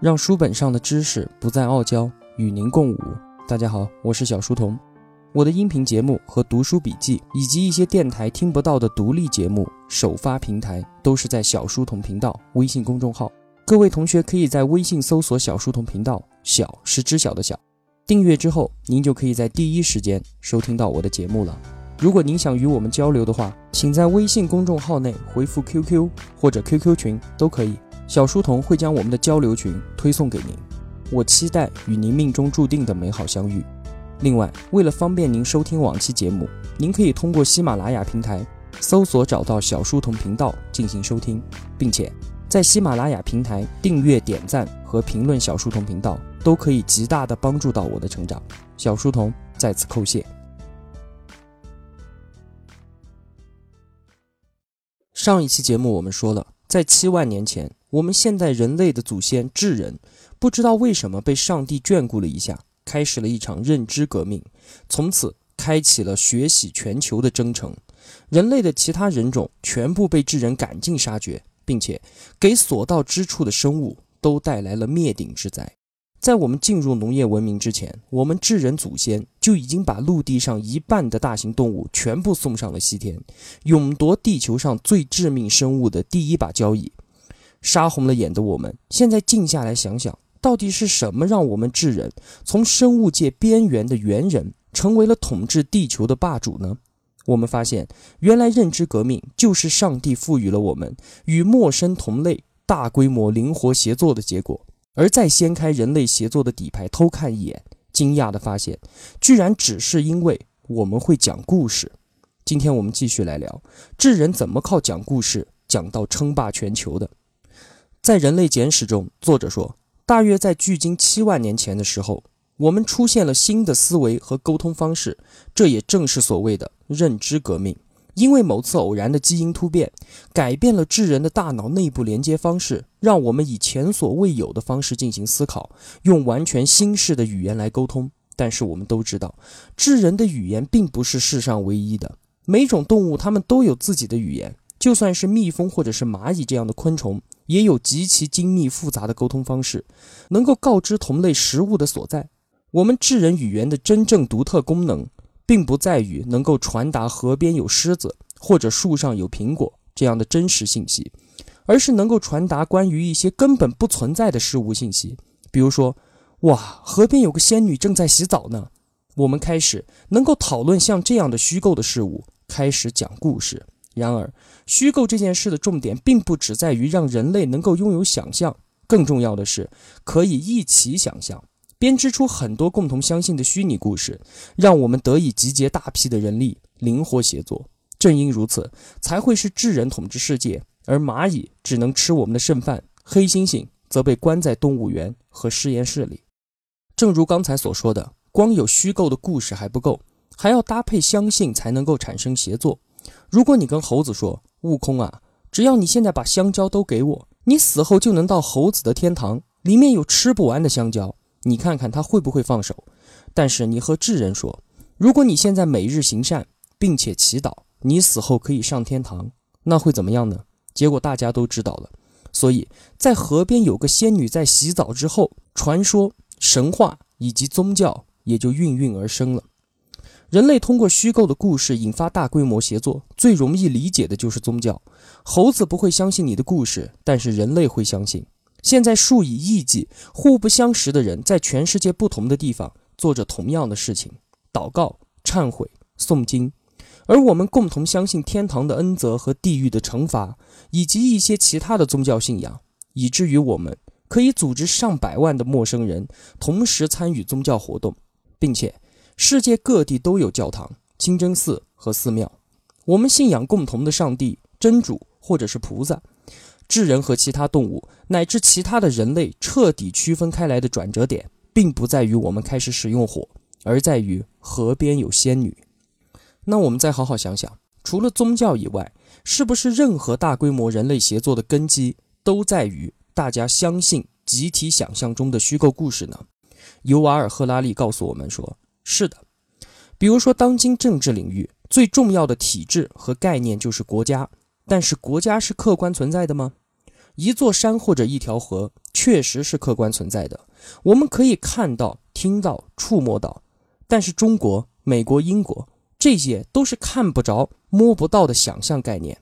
让书本上的知识不再傲娇，与您共舞。大家好，我是小书童。我的音频节目和读书笔记，以及一些电台听不到的独立节目，首发平台都是在小书童频道微信公众号。各位同学可以在微信搜索“小书童频道”，小是知晓的小，订阅之后，您就可以在第一时间收听到我的节目了。如果您想与我们交流的话，请在微信公众号内回复 QQ 或者 QQ 群都可以。小书童会将我们的交流群推送给您，我期待与您命中注定的美好相遇。另外，为了方便您收听往期节目，您可以通过喜马拉雅平台搜索找到小书童频道进行收听，并且在喜马拉雅平台订阅、点赞和评论小书童频道，都可以极大的帮助到我的成长。小书童在此叩谢。上一期节目我们说了，在七万年前。我们现代人类的祖先智人，不知道为什么被上帝眷顾了一下，开始了一场认知革命，从此开启了血洗全球的征程。人类的其他人种全部被智人赶尽杀绝，并且给所到之处的生物都带来了灭顶之灾。在我们进入农业文明之前，我们智人祖先就已经把陆地上一半的大型动物全部送上了西天，勇夺地球上最致命生物的第一把交椅。杀红了眼的我们，现在静下来想想，到底是什么让我们智人从生物界边缘的猿人，成为了统治地球的霸主呢？我们发现，原来认知革命就是上帝赋予了我们与陌生同类大规模灵活协作的结果。而再掀开人类协作的底牌，偷看一眼，惊讶地发现，居然只是因为我们会讲故事。今天我们继续来聊智人怎么靠讲故事讲到称霸全球的。在《人类简史》中，作者说，大约在距今七万年前的时候，我们出现了新的思维和沟通方式，这也正是所谓的认知革命。因为某次偶然的基因突变，改变了智人的大脑内部连接方式，让我们以前所未有的方式进行思考，用完全新式的语言来沟通。但是我们都知道，智人的语言并不是世上唯一的，每种动物它们都有自己的语言，就算是蜜蜂或者是蚂蚁这样的昆虫。也有极其精密复杂的沟通方式，能够告知同类食物的所在。我们智人语言的真正独特功能，并不在于能够传达河边有狮子或者树上有苹果这样的真实信息，而是能够传达关于一些根本不存在的事物信息。比如说，哇，河边有个仙女正在洗澡呢。我们开始能够讨论像这样的虚构的事物，开始讲故事。然而，虚构这件事的重点并不只在于让人类能够拥有想象，更重要的是可以一起想象，编织出很多共同相信的虚拟故事，让我们得以集结大批的人力，灵活协作。正因如此，才会是智人统治世界，而蚂蚁只能吃我们的剩饭，黑猩猩则被关在动物园和实验室里。正如刚才所说的，光有虚构的故事还不够，还要搭配相信，才能够产生协作。如果你跟猴子说：“悟空啊，只要你现在把香蕉都给我，你死后就能到猴子的天堂，里面有吃不完的香蕉。”你看看他会不会放手？但是你和智人说：“如果你现在每日行善，并且祈祷，你死后可以上天堂，那会怎么样呢？”结果大家都知道了。所以在河边有个仙女在洗澡之后，传说、神话以及宗教也就孕育而生了。人类通过虚构的故事引发大规模协作，最容易理解的就是宗教。猴子不会相信你的故事，但是人类会相信。现在数以亿计互不相识的人在全世界不同的地方做着同样的事情：祷告、忏悔、诵经。而我们共同相信天堂的恩泽和地狱的惩罚，以及一些其他的宗教信仰，以至于我们可以组织上百万的陌生人同时参与宗教活动，并且。世界各地都有教堂、清真寺和寺庙，我们信仰共同的上帝、真主或者是菩萨。智人和其他动物乃至其他的人类彻底区分开来的转折点，并不在于我们开始使用火，而在于河边有仙女。那我们再好好想想，除了宗教以外，是不是任何大规模人类协作的根基都在于大家相信集体想象中的虚构故事呢？尤瓦尔·赫拉利告诉我们说。是的，比如说，当今政治领域最重要的体制和概念就是国家，但是国家是客观存在的吗？一座山或者一条河，确实是客观存在的，我们可以看到、听到、触摸到。但是中国、美国、英国这些都是看不着、摸不到的想象概念。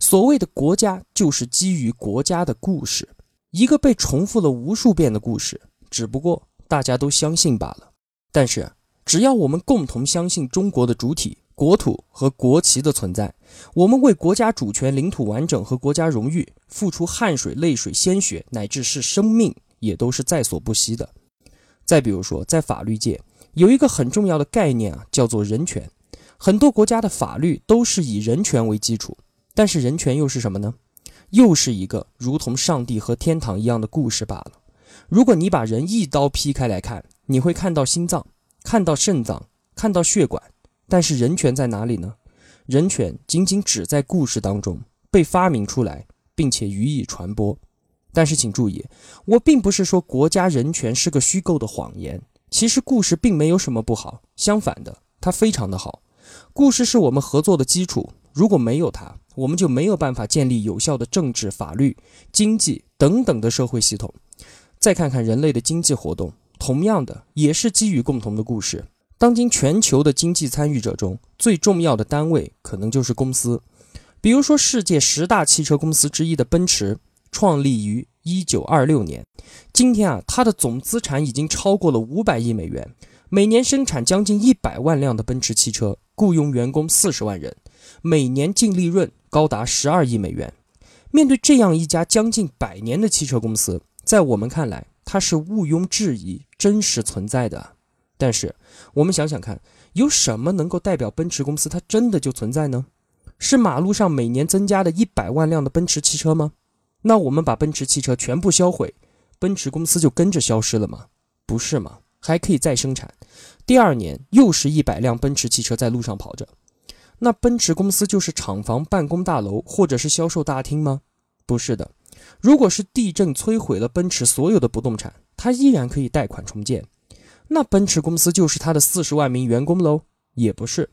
所谓的国家，就是基于国家的故事，一个被重复了无数遍的故事，只不过大家都相信罢了。但是，只要我们共同相信中国的主体。国土和国旗的存在，我们为国家主权、领土完整和国家荣誉付出汗水、泪水、鲜血，乃至是生命，也都是在所不惜的。再比如说，在法律界有一个很重要的概念啊，叫做人权。很多国家的法律都是以人权为基础，但是人权又是什么呢？又是一个如同上帝和天堂一样的故事罢了。如果你把人一刀劈开来看，你会看到心脏，看到肾脏，看到血管。但是人权在哪里呢？人权仅仅只在故事当中被发明出来，并且予以传播。但是请注意，我并不是说国家人权是个虚构的谎言。其实故事并没有什么不好，相反的，它非常的好。故事是我们合作的基础，如果没有它，我们就没有办法建立有效的政治、法律、经济等等的社会系统。再看看人类的经济活动，同样的也是基于共同的故事。当今全球的经济参与者中最重要的单位可能就是公司，比如说世界十大汽车公司之一的奔驰，创立于一九二六年，今天啊，它的总资产已经超过了五百亿美元，每年生产将近一百万辆的奔驰汽车，雇佣员工四十万人，每年净利润高达十二亿美元。面对这样一家将近百年的汽车公司，在我们看来，它是毋庸置疑、真实存在的。但是，我们想想看，有什么能够代表奔驰公司它真的就存在呢？是马路上每年增加的一百万辆的奔驰汽车吗？那我们把奔驰汽车全部销毁，奔驰公司就跟着消失了吗？不是吗？还可以再生产，第二年又是一百辆奔驰汽车在路上跑着，那奔驰公司就是厂房、办公大楼或者是销售大厅吗？不是的。如果是地震摧毁了奔驰所有的不动产，它依然可以贷款重建。那奔驰公司就是他的四十万名员工喽？也不是，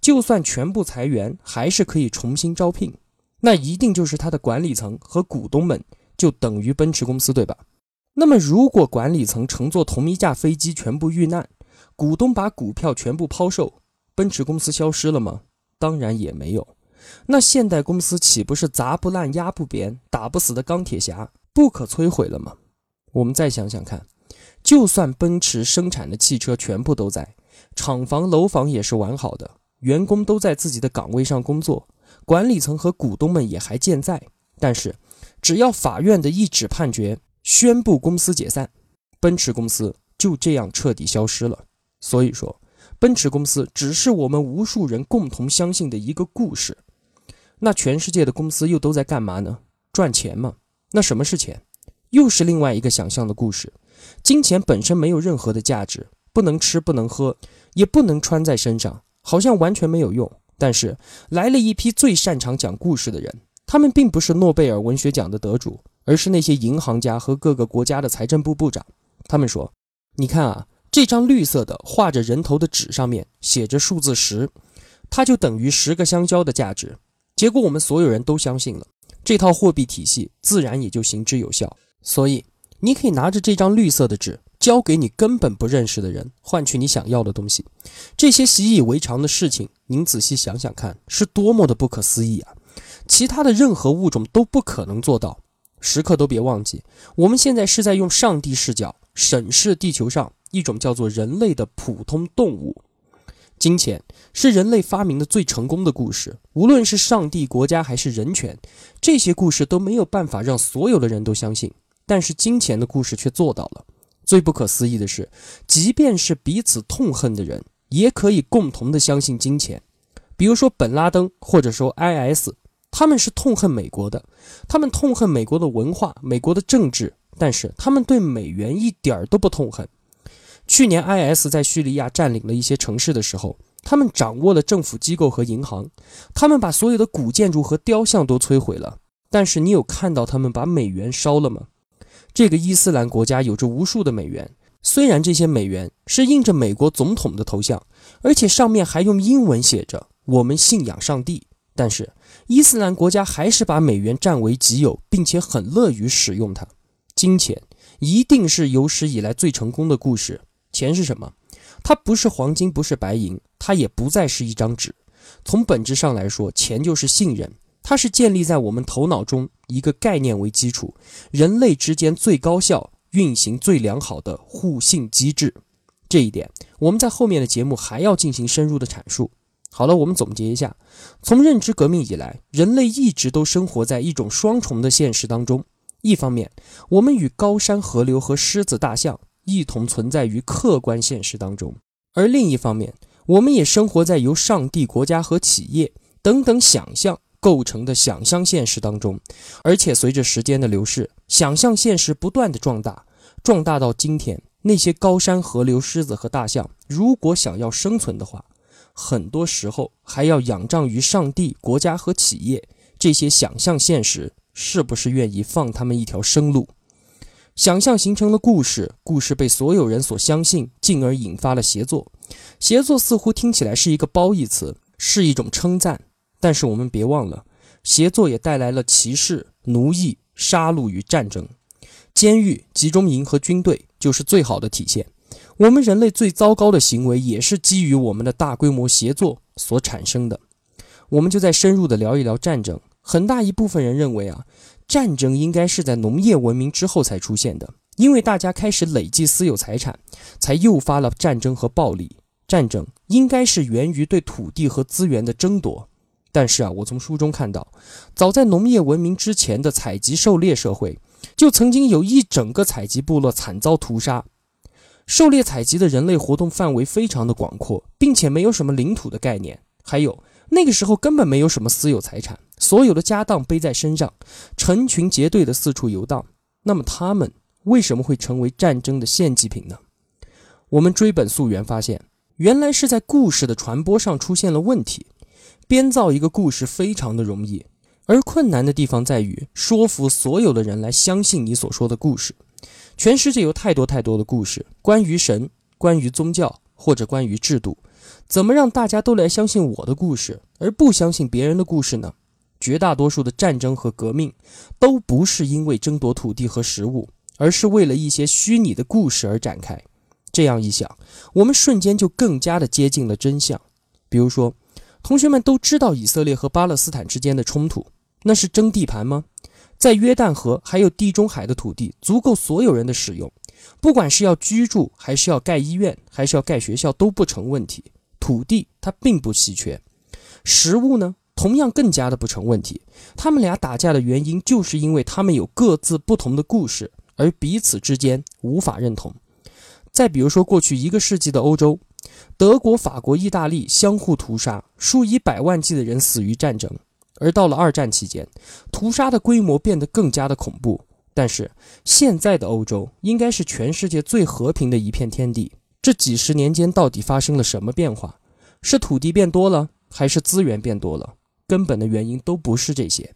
就算全部裁员，还是可以重新招聘。那一定就是他的管理层和股东们，就等于奔驰公司，对吧？那么，如果管理层乘坐同一架飞机全部遇难，股东把股票全部抛售，奔驰公司消失了吗？当然也没有。那现代公司岂不是砸不烂、压不扁、打不死的钢铁侠，不可摧毁了吗？我们再想想看。就算奔驰生产的汽车全部都在，厂房、楼房也是完好的，员工都在自己的岗位上工作，管理层和股东们也还健在。但是，只要法院的一纸判决宣布公司解散，奔驰公司就这样彻底消失了。所以说，奔驰公司只是我们无数人共同相信的一个故事。那全世界的公司又都在干嘛呢？赚钱吗？那什么是钱？又是另外一个想象的故事。金钱本身没有任何的价值，不能吃，不能喝，也不能穿在身上，好像完全没有用。但是来了一批最擅长讲故事的人，他们并不是诺贝尔文学奖的得主，而是那些银行家和各个国家的财政部部长。他们说：“你看啊，这张绿色的画着人头的纸上面写着数字十，它就等于十个香蕉的价值。”结果我们所有人都相信了，这套货币体系自然也就行之有效。所以。你可以拿着这张绿色的纸，交给你根本不认识的人，换取你想要的东西。这些习以为常的事情，您仔细想想看，是多么的不可思议啊！其他的任何物种都不可能做到。时刻都别忘记，我们现在是在用上帝视角审视地球上一种叫做人类的普通动物。金钱是人类发明的最成功的故事，无论是上帝、国家还是人权，这些故事都没有办法让所有的人都相信。但是金钱的故事却做到了。最不可思议的是，即便是彼此痛恨的人，也可以共同的相信金钱。比如说本拉登，或者说 IS，他们是痛恨美国的，他们痛恨美国的文化、美国的政治，但是他们对美元一点儿都不痛恨。去年 IS 在叙利亚占领了一些城市的时候，他们掌握了政府机构和银行，他们把所有的古建筑和雕像都摧毁了。但是你有看到他们把美元烧了吗？这个伊斯兰国家有着无数的美元，虽然这些美元是印着美国总统的头像，而且上面还用英文写着“我们信仰上帝”，但是伊斯兰国家还是把美元占为己有，并且很乐于使用它。金钱一定是有史以来最成功的故事。钱是什么？它不是黄金，不是白银，它也不再是一张纸。从本质上来说，钱就是信任，它是建立在我们头脑中一个概念为基础，人类之间最高效、运行最良好的互信机制。这一点，我们在后面的节目还要进行深入的阐述。好了，我们总结一下：从认知革命以来，人类一直都生活在一种双重的现实当中。一方面，我们与高山河流和狮子大象一同存在于客观现实当中；而另一方面，我们也生活在由上帝、国家和企业等等想象构成的想象现实当中。而且，随着时间的流逝，想象现实不断的壮大，壮大到今天，那些高山河流、狮子和大象，如果想要生存的话，很多时候还要仰仗于上帝、国家和企业这些想象现实，是不是愿意放他们一条生路？想象形成了故事，故事被所有人所相信，进而引发了协作。协作似乎听起来是一个褒义词，是一种称赞。但是我们别忘了，协作也带来了歧视、奴役、杀戮与战争。监狱、集中营和军队就是最好的体现。我们人类最糟糕的行为，也是基于我们的大规模协作所产生的。我们就再深入的聊一聊战争。很大一部分人认为啊，战争应该是在农业文明之后才出现的，因为大家开始累积私有财产，才诱发了战争和暴力。战争应该是源于对土地和资源的争夺。但是啊，我从书中看到，早在农业文明之前的采集狩猎社会，就曾经有一整个采集部落惨遭屠杀。狩猎采集的人类活动范围非常的广阔，并且没有什么领土的概念。还有那个时候根本没有什么私有财产，所有的家当背在身上，成群结队的四处游荡。那么他们为什么会成为战争的献祭品呢？我们追本溯源发现，原来是在故事的传播上出现了问题。编造一个故事非常的容易，而困难的地方在于说服所有的人来相信你所说的故事。全世界有太多太多的故事，关于神，关于宗教，或者关于制度，怎么让大家都来相信我的故事，而不相信别人的故事呢？绝大多数的战争和革命，都不是因为争夺土地和食物，而是为了一些虚拟的故事而展开。这样一想，我们瞬间就更加的接近了真相。比如说，同学们都知道以色列和巴勒斯坦之间的冲突，那是争地盘吗？在约旦河还有地中海的土地足够所有人的使用，不管是要居住，还是要盖医院，还是要盖学校都不成问题。土地它并不稀缺，食物呢同样更加的不成问题。他们俩打架的原因就是因为他们有各自不同的故事，而彼此之间无法认同。再比如说，过去一个世纪的欧洲，德国、法国、意大利相互屠杀，数以百万计的人死于战争。而到了二战期间，屠杀的规模变得更加的恐怖。但是现在的欧洲应该是全世界最和平的一片天地。这几十年间到底发生了什么变化？是土地变多了，还是资源变多了？根本的原因都不是这些，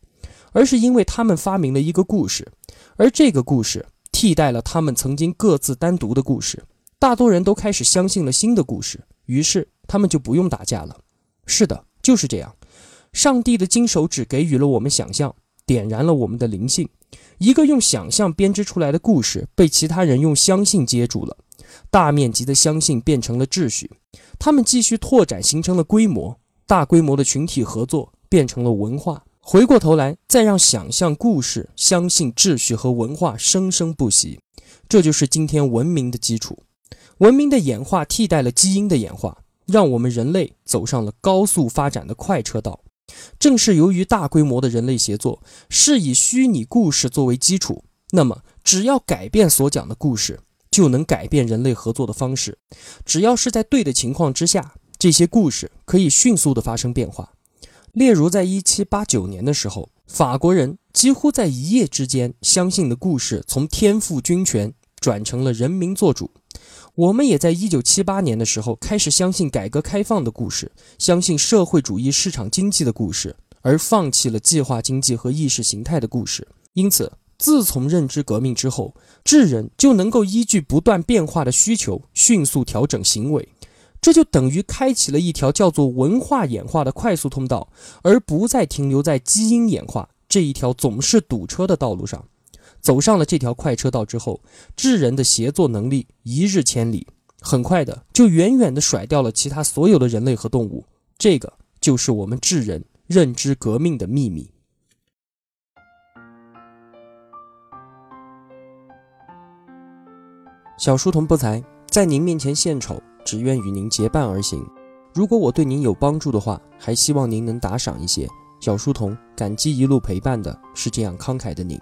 而是因为他们发明了一个故事，而这个故事替代了他们曾经各自单独的故事。大多人都开始相信了新的故事，于是他们就不用打架了。是的，就是这样。上帝的金手指给予了我们想象，点燃了我们的灵性。一个用想象编织出来的故事，被其他人用相信接住了。大面积的相信变成了秩序，他们继续拓展，形成了规模。大规模的群体合作变成了文化。回过头来，再让想象故事、相信秩序和文化生生不息。这就是今天文明的基础。文明的演化替代了基因的演化，让我们人类走上了高速发展的快车道。正是由于大规模的人类协作是以虚拟故事作为基础，那么只要改变所讲的故事，就能改变人类合作的方式。只要是在对的情况之下，这些故事可以迅速的发生变化。例如，在一七八九年的时候，法国人几乎在一夜之间相信的故事，从天赋军权转成了人民做主。我们也在一九七八年的时候开始相信改革开放的故事，相信社会主义市场经济的故事，而放弃了计划经济和意识形态的故事。因此，自从认知革命之后，智人就能够依据不断变化的需求，迅速调整行为。这就等于开启了一条叫做文化演化的快速通道，而不再停留在基因演化这一条总是堵车的道路上。走上了这条快车道之后，智人的协作能力一日千里，很快的就远远的甩掉了其他所有的人类和动物。这个就是我们智人认知革命的秘密。小书童不才，在您面前献丑，只愿与您结伴而行。如果我对您有帮助的话，还希望您能打赏一些。小书童感激一路陪伴的是这样慷慨的您。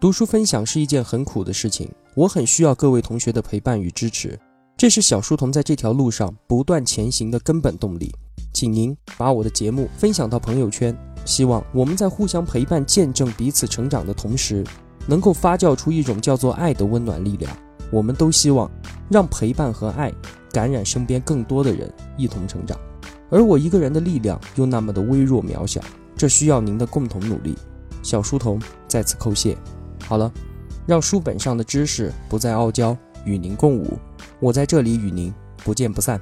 读书分享是一件很苦的事情，我很需要各位同学的陪伴与支持，这是小书童在这条路上不断前行的根本动力。请您把我的节目分享到朋友圈，希望我们在互相陪伴、见证彼此成长的同时，能够发酵出一种叫做爱的温暖力量。我们都希望让陪伴和爱。感染身边更多的人，一同成长，而我一个人的力量又那么的微弱渺小，这需要您的共同努力。小书童在此叩谢。好了，让书本上的知识不再傲娇，与您共舞。我在这里与您不见不散。